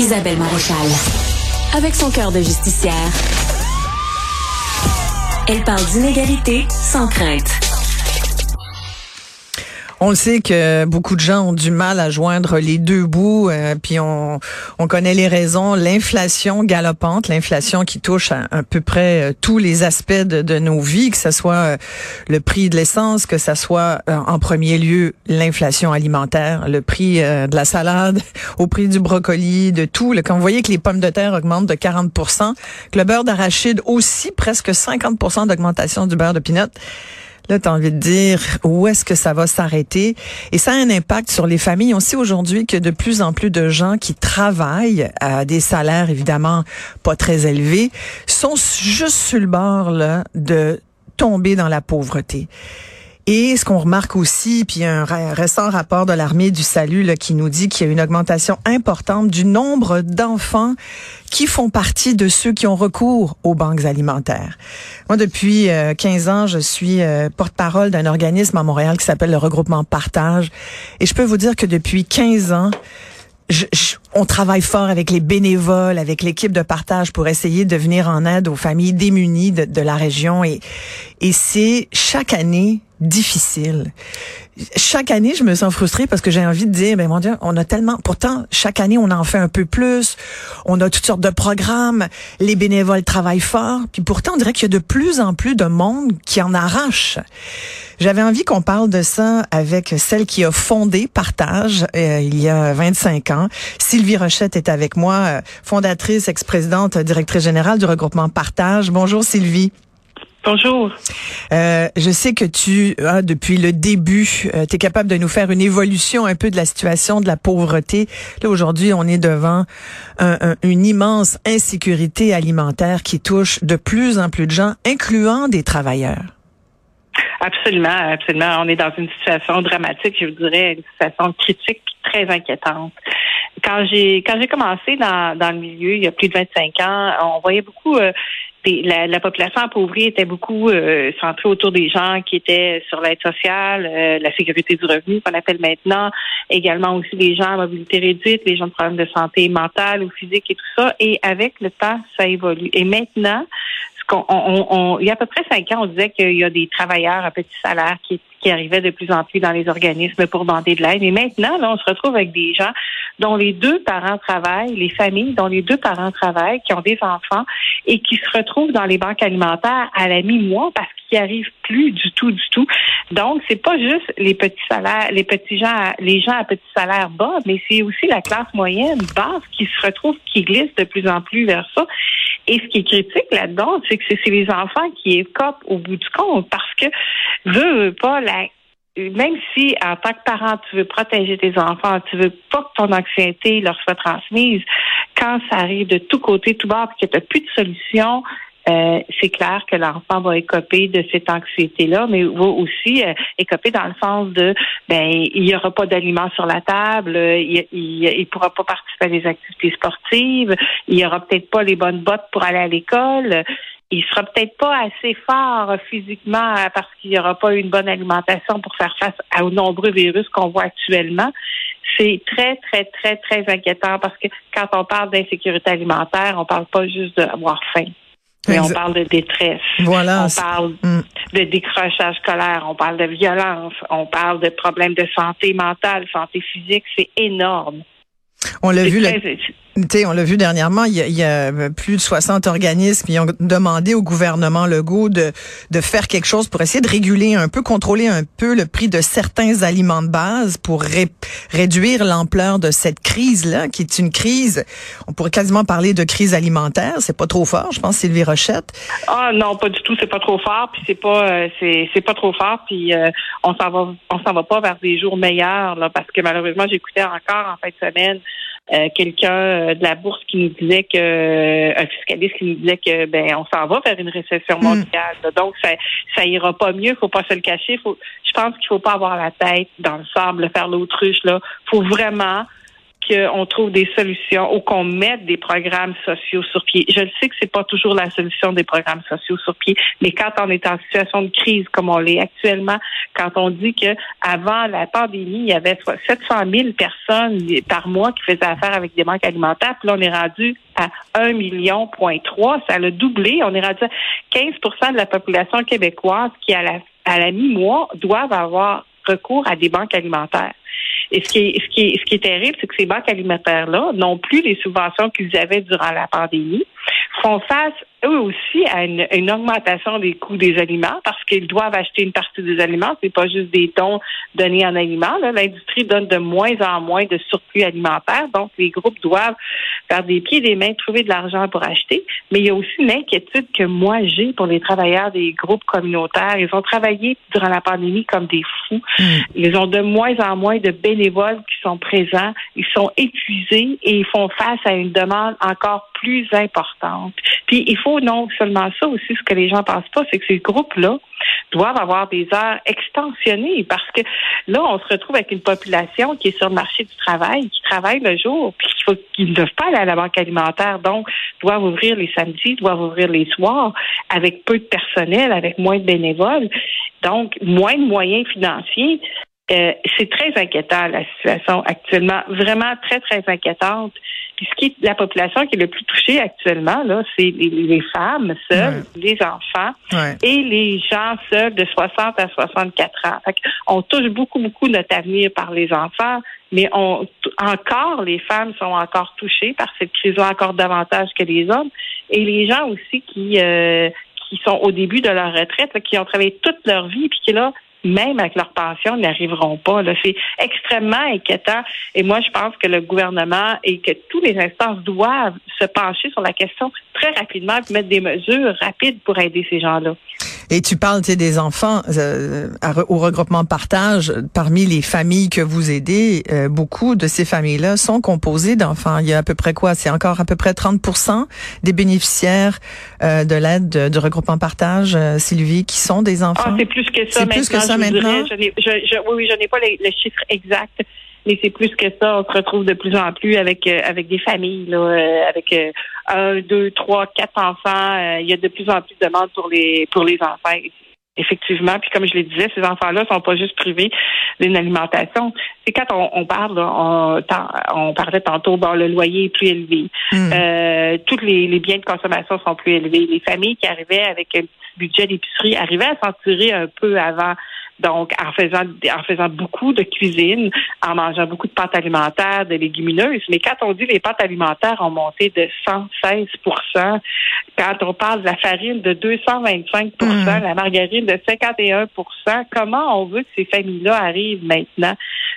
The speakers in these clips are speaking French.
Isabelle Maréchal. Avec son cœur de justicière, elle parle d'inégalité sans crainte. On le sait que beaucoup de gens ont du mal à joindre les deux bouts, euh, puis on, on connaît les raisons. L'inflation galopante, l'inflation qui touche à, peu près euh, tous les aspects de, nos vies, que ce soit euh, le prix de l'essence, que ce soit en premier lieu l'inflation alimentaire, le prix de la salade, au prix du brocoli, de tout. Quand vous voyez que les pommes de terre augmentent de 40% que le beurre d'arachide aussi, presque 50 d'augmentation du beurre de pinot, Là, tu as envie de dire où est-ce que ça va s'arrêter. Et ça a un impact sur les familles. On sait aujourd'hui que de plus en plus de gens qui travaillent à des salaires évidemment pas très élevés sont juste sur le bord là, de tomber dans la pauvreté. Et ce qu'on remarque aussi, puis un récent rapport de l'armée du salut là, qui nous dit qu'il y a une augmentation importante du nombre d'enfants qui font partie de ceux qui ont recours aux banques alimentaires. Moi, depuis 15 euh, ans, je suis euh, porte-parole d'un organisme à Montréal qui s'appelle le regroupement Partage. Et je peux vous dire que depuis 15 ans, on travaille fort avec les bénévoles, avec l'équipe de partage pour essayer de venir en aide aux familles démunies de, de la région. Et, et c'est chaque année difficile. Chaque année, je me sens frustrée parce que j'ai envie de dire, ben mon Dieu, on a tellement, pourtant, chaque année, on en fait un peu plus. On a toutes sortes de programmes. Les bénévoles travaillent fort. Puis pourtant, on dirait qu'il y a de plus en plus de monde qui en arrache. J'avais envie qu'on parle de ça avec celle qui a fondé Partage euh, il y a 25 ans. Sylvie Rochette est avec moi, euh, fondatrice, ex-présidente, directrice générale du regroupement Partage. Bonjour Sylvie. Bonjour. Euh, je sais que tu as, depuis le début, euh, tu es capable de nous faire une évolution un peu de la situation de la pauvreté. Là, aujourd'hui, on est devant une immense insécurité alimentaire qui touche de plus en plus de gens, incluant des travailleurs. Absolument, absolument. On est dans une situation dramatique, je vous dirais, une situation critique, très inquiétante. Quand j'ai quand j'ai commencé dans, dans le milieu il y a plus de 25 ans, on voyait beaucoup euh, la, la, population appauvrie était beaucoup euh, centrée autour des gens qui étaient sur l'aide sociale, euh, la sécurité du revenu qu'on appelle maintenant, également aussi les gens à mobilité réduite, les gens de problèmes de santé mentale ou physique et tout ça. Et avec le temps, ça évolue. Et maintenant, ce qu'on, on, il y a à peu près cinq ans, on disait qu'il y a des travailleurs à petit salaire qui qui arrivaient de plus en plus dans les organismes pour demander de l'aide. Et maintenant, là, on se retrouve avec des gens dont les deux parents travaillent, les familles dont les deux parents travaillent, qui ont des enfants et qui se retrouvent dans les banques alimentaires à la mi-mois parce qu'ils arrivent plus du tout, du tout. Donc, c'est pas juste les petits salaires, les petits gens, les gens à petits salaires bas, mais c'est aussi la classe moyenne basse qui se retrouve, qui glisse de plus en plus vers ça. Et ce qui est critique là-dedans, c'est que c'est les enfants qui écopent au bout du compte parce que pas la même si en tant que parent, tu veux protéger tes enfants, tu veux pas que ton anxiété leur soit transmise, quand ça arrive de tous côtés, tout bord, que tu n'as plus de solution, euh, c'est clair que l'enfant va écoper de cette anxiété-là, mais va aussi euh, écoper dans le sens de ben il n'y aura pas d'aliments sur la table, il, il, pourra pas participer à des activités sportives, il y aura peut-être pas les bonnes bottes pour aller à l'école. Il sera peut-être pas assez fort physiquement parce qu'il n'y aura pas une bonne alimentation pour faire face aux nombreux virus qu'on voit actuellement c'est très, très, très, très inquiétant parce que quand on parle d'insécurité alimentaire, on parle pas juste d'avoir faim. Mais on parle de détresse. Voilà. On parle mm. de décrochage scolaire, on parle de violence, on parle de problèmes de santé mentale, santé physique, c'est énorme. On l'a vu, on l'a vu dernièrement, il y, a, plus de 60 organismes qui ont demandé au gouvernement Legault de, de faire quelque chose pour essayer de réguler un peu, contrôler un peu le prix de certains aliments de base pour réduire l'ampleur de cette crise-là, qui est une crise, on pourrait quasiment parler de crise alimentaire. C'est pas trop fort, je pense, Sylvie Rochette. Ah non, pas du tout, c'est pas trop fort, puis c'est pas euh, c'est pas trop fort, puis euh, on s'en va on s'en va pas vers des jours meilleurs là, parce que malheureusement j'écoutais encore en fin de semaine euh, quelqu'un euh, de la bourse qui nous disait que un fiscaliste qui nous disait que ben on s'en va vers une récession hmm. mondiale. Donc ça ça ira pas mieux, faut pas se le cacher. Faut, je pense qu'il faut pas avoir la tête dans le sable, faire l'autruche là. Faut vraiment qu'on trouve des solutions ou qu'on mette des programmes sociaux sur pied. Je le sais que c'est pas toujours la solution des programmes sociaux sur pied, mais quand on est en situation de crise comme on l'est actuellement, quand on dit que avant la pandémie, il y avait 700 000 personnes par mois qui faisaient affaire avec des banques alimentaires, puis là on est rendu à 1 million point 3, ça a doublé. On est rendu à 15% de la population québécoise qui à la à la mi-mois doivent avoir recours à des banques alimentaires. Et ce qui est, ce qui ce qui est terrible, c'est que ces banques alimentaires-là n'ont plus les subventions qu'ils avaient durant la pandémie, font face eux aussi à une, augmentation des coûts des aliments parce qu'ils doivent acheter une partie des aliments. C'est pas juste des dons donnés en aliments. L'industrie donne de moins en moins de surplus alimentaire. Donc, les groupes doivent faire des pieds et des mains, trouver de l'argent pour acheter. Mais il y a aussi une inquiétude que moi j'ai pour les travailleurs des groupes communautaires. Ils ont travaillé durant la pandémie comme des fous. Hmm. Ils ont de moins en moins de bénévoles qui sont présents. Ils sont épuisés et ils font face à une demande encore plus importante. Puis il faut non seulement ça aussi, ce que les gens pensent pas, c'est que ces groupes-là doivent avoir des heures extensionnées parce que là, on se retrouve avec une population qui est sur le marché du travail, qui travaille le jour, puis qu'il qu'ils ne doivent pas aller à la banque alimentaire, donc doivent ouvrir les samedis, doivent ouvrir les soirs, avec peu de personnel, avec moins de bénévoles, donc moins de moyens financiers. Euh, c'est très inquiétant la situation actuellement, vraiment très très inquiétante. Puis ce qui est la population qui est le plus touchée actuellement, là, c'est les, femmes seules, les enfants et les gens seuls de 60 à 64 ans. on touche beaucoup, beaucoup notre avenir par les enfants, mais on encore les femmes sont encore touchées par cette crise-là encore davantage que les hommes. Et les gens aussi qui euh, qui sont au début de leur retraite, qui ont travaillé toute leur vie, puis qui là même avec leur pension, n'arriveront pas. C'est extrêmement inquiétant. Et moi, je pense que le gouvernement et que toutes les instances doivent se pencher sur la question très rapidement et mettre des mesures rapides pour aider ces gens-là. Et tu parles des enfants euh, au regroupement partage. Parmi les familles que vous aidez, euh, beaucoup de ces familles-là sont composées d'enfants. Il y a à peu près quoi? C'est encore à peu près 30% des bénéficiaires euh, de l'aide du regroupement partage, Sylvie, qui sont des enfants? Ah, c'est plus que ça. C'est plus que ça maintenant? je oui, je n'ai pas le chiffre exact mais c'est plus que ça. On se retrouve de plus en plus avec euh, avec des familles, là, euh, avec euh, un, deux, trois, quatre enfants. il y a de plus en plus de demandes pour les pour les enfants. Effectivement, puis comme je le disais, ces enfants-là sont pas juste privés d'une alimentation. C'est quand on, parle, on, on, parlait tantôt, bon, le loyer est plus élevé, hmm. tous les, les, biens de consommation sont plus élevés. Les familles qui arrivaient avec un petit budget d'épicerie arrivaient à s'en tirer un peu avant donc, en faisant, en faisant beaucoup de cuisine, en mangeant beaucoup de pâtes alimentaires, de légumineuses. Mais quand on dit les pâtes alimentaires ont monté de 116% quand on parle de la farine de 225% mm. la margarine de 51% comment on veut que ces familles-là arrivent maintenant?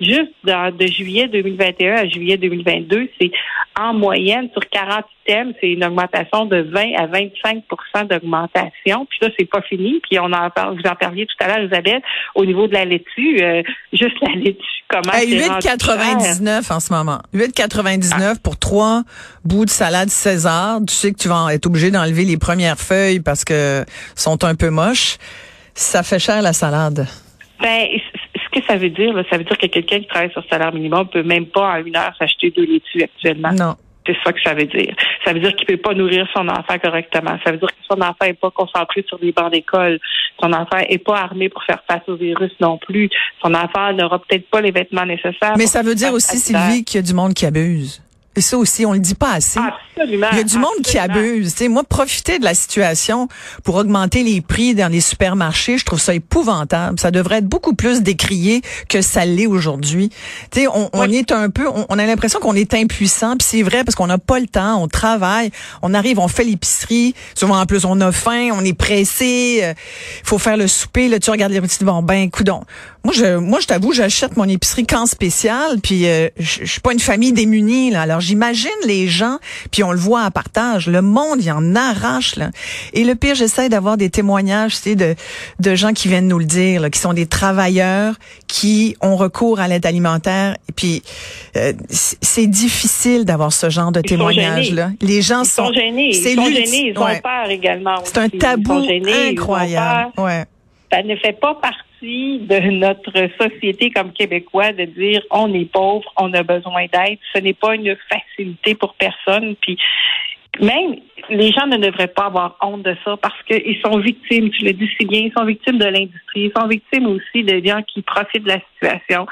Juste de juillet 2021 à juillet 2022, c'est en moyenne sur 40 items, c'est une augmentation de 20 à 25% d'augmentation. Puis là, c'est pas fini. Puis on en parle, vous en parliez tout à l'heure, Isabelle, au niveau de la laitue, euh, juste la laitue, comment hey, 8,99 en ce moment. 8,99 pour trois bouts de salade César. Tu sais que tu vas être obligé d'enlever les premières feuilles parce que sont un peu moches. Ça fait cher la salade. Ben, ce que ça veut dire, ça veut dire que quelqu'un qui travaille sur salaire minimum peut même pas en une heure s'acheter deux laitues actuellement. Non. C'est ça que ça veut dire. Ça veut dire qu'il peut pas nourrir son enfant correctement. Ça veut dire que son enfant est pas concentré sur les bancs d'école. Son enfant est pas armé pour faire face au virus non plus. Son enfant n'aura peut-être pas les vêtements nécessaires. Mais ça veut dire aussi, Sylvie, qu'il y a du monde qui abuse. Et ça aussi, on le dit pas assez. Absolument. Il y a du monde qui abuse. sais, moi, profiter de la situation pour augmenter les prix dans les supermarchés, je trouve ça épouvantable. Ça devrait être beaucoup plus décrié que ça l'est aujourd'hui. On, on est un peu, on, a l'impression qu'on est impuissant. Puis c'est vrai parce qu'on n'a pas le temps. On travaille, on arrive, on fait l'épicerie. Souvent en plus, on a faim, on est pressé. Il euh, faut faire le souper. Là, tu regardes les petits bon ben, coudon. Moi, je, moi, je t'avoue, j'achète mon épicerie quand spécial. Puis euh, je, je suis pas une famille démunie là. Alors j'imagine les gens, puis on le voit à partage, le monde, il en arrache. Là. Et le pire, j'essaie d'avoir des témoignages tu sais, de, de gens qui viennent nous le dire, là, qui sont des travailleurs qui ont recours à l'aide alimentaire. Et puis, euh, c'est difficile d'avoir ce genre de témoignages-là. Les gens ils sont, gênés. Ils sont gênés. Ils ont peur également. C'est un tabou incroyable. Ouais. Ça ne fait pas partie de notre société comme Québécois de dire on est pauvre, on a besoin d'aide. Ce n'est pas une facilité pour personne. Puis même les gens ne devraient pas avoir honte de ça parce qu'ils sont victimes, tu le dis si bien, ils sont victimes de l'industrie, ils sont victimes aussi de gens qui profitent de la situation.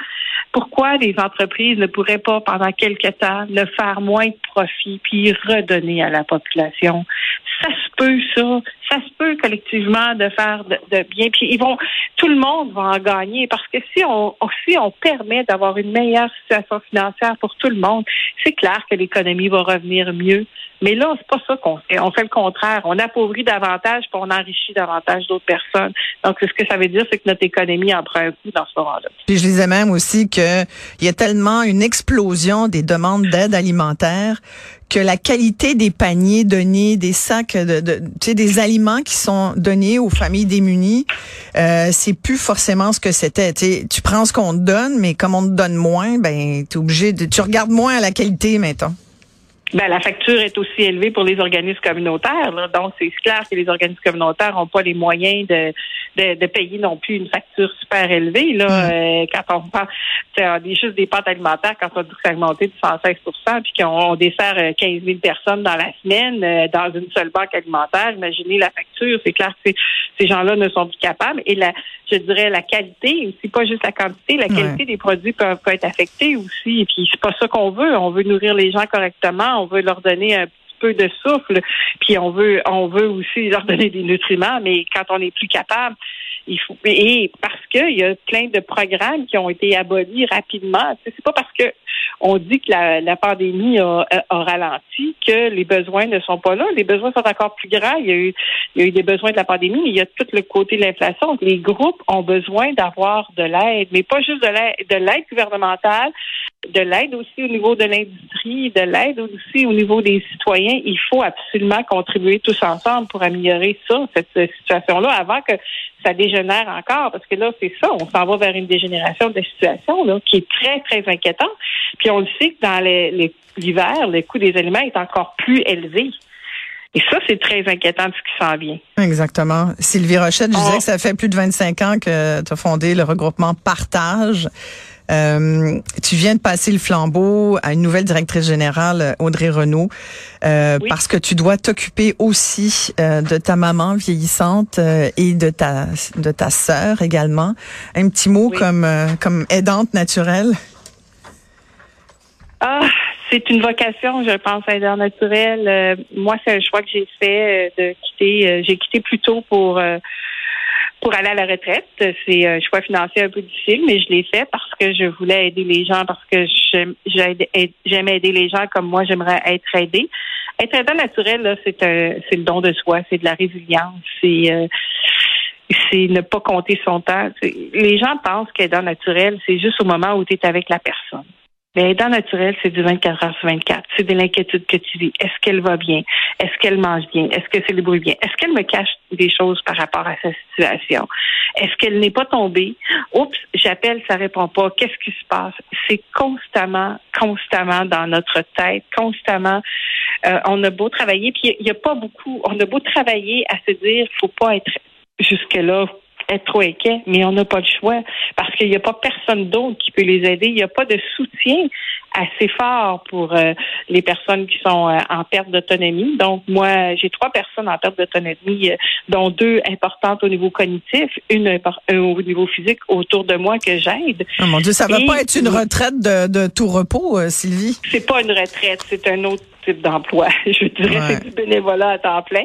Pourquoi les entreprises ne pourraient pas, pendant quelque temps, le faire moins de profit puis redonner à la population? Ça se peut, ça. Ça se peut collectivement de faire de, bien. Puis ils vont, tout le monde va en gagner parce que si on, si on permet d'avoir une meilleure situation financière pour tout le monde, c'est clair que l'économie va revenir mieux. Mais là, c'est pas ça qu'on fait. On fait le contraire. On appauvrit davantage, puis on enrichit davantage d'autres personnes. Donc, ce que ça veut dire, c'est que notre économie en prend un coup dans ce moment-là. Puis je disais même aussi qu'il y a tellement une explosion des demandes d'aide alimentaire que la qualité des paniers donnés, des sacs, de, de tu sais, des aliments qui sont donnés aux familles démunies, euh, c'est plus forcément ce que c'était. Tu prends ce qu'on te donne, mais comme on te donne moins, ben es obligé de, tu regardes moins à la qualité maintenant. Ben, la facture est aussi élevée pour les organismes communautaires. Donc, c'est clair que les organismes communautaires n'ont pas les moyens de, de, payer non plus une facture super élevée. Là, mm. euh, quand on parle des juste des pâtes alimentaires, quand on dit que ça a augmenté de 116 puis qu'on dessert 15 euh, 000 personnes dans la semaine euh, dans une seule banque alimentaire, imaginez la facture. C'est clair que ces gens-là ne sont plus capables. Et la, je dirais la qualité, aussi pas juste la quantité, la qualité des produits peut, peut être affectée aussi. Et puis c'est pas ça qu'on veut. On veut nourrir les gens correctement on veut leur donner un peu de souffle, puis on veut on veut aussi leur donner des nutriments, mais quand on n'est plus capable, il faut et parce qu'il y a plein de programmes qui ont été abolis rapidement. C'est pas parce que on dit que la, pandémie a, ralenti que les besoins ne sont pas là. Les besoins sont encore plus grands. Il y a eu, il y a eu des besoins de la pandémie, mais il y a tout le côté de l'inflation. Les groupes ont besoin d'avoir de l'aide, mais pas juste de l'aide, de l'aide gouvernementale, de l'aide aussi au niveau de l'industrie, de l'aide aussi au niveau des citoyens. Il faut absolument contribuer tous ensemble pour améliorer ça, cette situation-là, avant que ça dégénère encore, parce que là, c'est ça, on s'en va vers une dégénération de la situation là, qui est très, très inquiétante. Puis on le sait que dans l'hiver, le coût des aliments est encore plus élevé. Et ça, c'est très inquiétant de ce qui s'en vient. Exactement. Sylvie Rochette, je disais que ça fait plus de 25 ans que tu as fondé le regroupement Partage. Euh, tu viens de passer le flambeau à une nouvelle directrice générale, Audrey Renault, euh, parce que tu dois t'occuper aussi euh, de ta maman vieillissante et de ta de ta sœur également. Un petit mot comme comme aidante naturelle? Ah, c'est une vocation, je pense, aidante naturelle. moi, c'est un choix que j'ai fait de quitter. j'ai quitté plus tôt pour pour aller à la retraite. C'est un choix financier un peu difficile, mais je l'ai fait parce que je voulais aider les gens, parce que j'aime aider les gens comme moi, j'aimerais être aidée. Être aidant naturel, c'est le don de soi, c'est de la résilience, c'est euh, ne pas compter son temps. Les gens pensent qu'aidant naturel, c'est juste au moment où tu es avec la personne. Mais dans naturel, c'est du 24 heures sur 24. C'est de l'inquiétude que tu vis. Est-ce qu'elle va bien? Est-ce qu'elle mange bien? Est-ce que c'est le bruit bien? Est-ce qu'elle me cache des choses par rapport à sa situation? Est-ce qu'elle n'est pas tombée? Oups, j'appelle, ça répond pas. Qu'est-ce qui se passe? C'est constamment, constamment dans notre tête, constamment. Euh, on a beau travailler, puis il n'y a pas beaucoup. On a beau travailler à se dire, faut pas être jusque-là être trop inquiet, mais on n'a pas le choix parce qu'il n'y a pas personne d'autre qui peut les aider. Il n'y a pas de soutien assez fort pour euh, les personnes qui sont euh, en perte d'autonomie. Donc, moi, j'ai trois personnes en perte d'autonomie, euh, dont deux importantes au niveau cognitif, une au niveau physique autour de moi que j'aide. Oh mon Dieu, ça va pas être une retraite de, de tout repos, Sylvie? C'est pas une retraite, c'est un autre type d'emploi. Je dirais c'est du bénévolat à temps plein.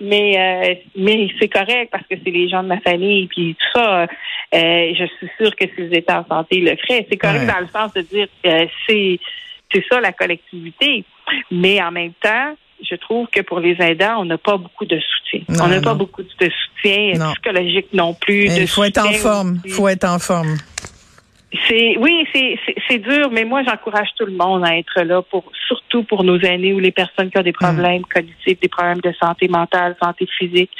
Mais euh, mais c'est correct parce que c'est les gens de ma famille puis tout ça. Euh, je suis sûre que s'ils étaient en santé, ils le feraient. C'est correct dans le sens de dire euh, c'est c'est ça la collectivité. Mais en même temps, je trouve que pour les aidants, on n'a pas beaucoup de soutien. on n'a pas beaucoup de soutien psychologique non plus. Il faut être en forme. Il faut être en forme. C'est oui, c'est dur, mais moi j'encourage tout le monde à être là pour surtout pour nos aînés ou les personnes qui ont des hmm. problèmes cognitifs, des problèmes de santé mentale, santé physique.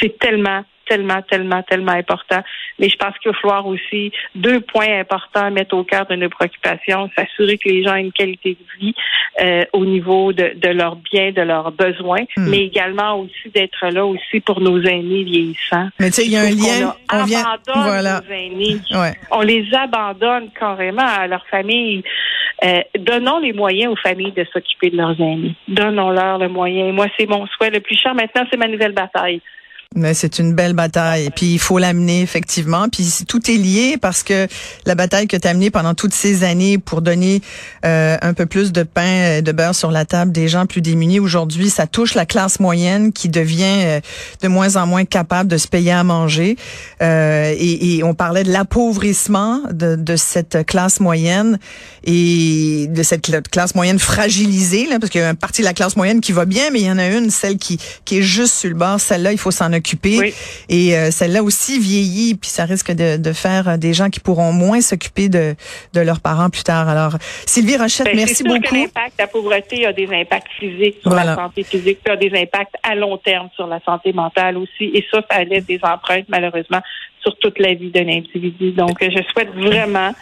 C'est tellement tellement, tellement, tellement important. Mais je pense qu'il va falloir aussi deux points importants à mettre au cœur de nos préoccupations, s'assurer que les gens aient une qualité de vie euh, au niveau de, de leurs biens, de leurs besoins, hmm. mais également aussi d'être là aussi pour nos aînés vieillissants. Mais tu sais, il y a un lien. On, vient, voilà. nos aînés. On les abandonne carrément à leur famille. Euh, donnons les moyens aux familles de s'occuper de leurs aînés. Donnons-leur le moyen. Moi, c'est mon souhait le plus cher. Maintenant, c'est ma nouvelle bataille. Mais c'est une belle bataille. Puis il faut l'amener effectivement. Puis tout est lié parce que la bataille que tu as menée pendant toutes ces années pour donner euh, un peu plus de pain, de beurre sur la table des gens plus démunis aujourd'hui, ça touche la classe moyenne qui devient euh, de moins en moins capable de se payer à manger. Euh, et, et, on parlait de l'appauvrissement de, de, cette classe moyenne et de cette classe moyenne fragilisée, là, parce qu'il y a une partie de la classe moyenne qui va bien, mais il y en a une, celle qui, qui est juste sur le bord. Celle-là, il faut s'en occuper. Et euh, celle-là aussi vieillit, puis ça risque de, de, faire des gens qui pourront moins s'occuper de, de leurs parents plus tard. Alors, Sylvie Rochette, ben, merci beaucoup. l'impact, la pauvreté a des impacts physiques sur la santé physique, puis a des impacts à long terme sur la santé mentale aussi. Et ça, ça laisse des empreintes, malheureusement, sur toute la vie d'un individu. Donc, je souhaite vraiment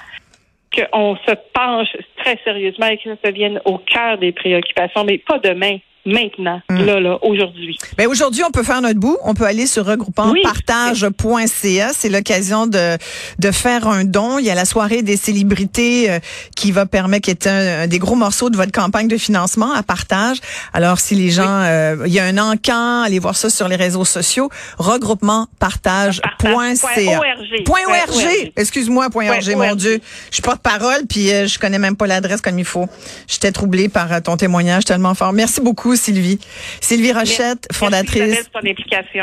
qu'on se penche très sérieusement et que ça vienne au cœur des préoccupations, mais pas demain, maintenant, hmm. là, là, aujourd'hui. Ben aujourd'hui, on peut faire notre bout. On peut aller sur regroupementpartage.ca. C'est l'occasion de, de faire un don. Il y a la soirée des célébrités euh, qui va permettre, qui est un, des gros morceaux de votre campagne de financement à partage. Alors, si les gens, euh, il y a un encan, allez voir ça sur les réseaux sociaux. Regroupementpartage.ca. Point .org. Excuse-moi, point .org, mon Dieu. Je suis de parole puis euh, je connais même pas l'adresse comme il faut. J'étais troublée par ton témoignage tellement fort. Merci beaucoup. Sylvie. Sylvie Rochette, fondatrice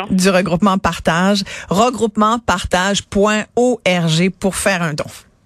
du regroupement Partage. Regroupementpartage.org pour faire un don.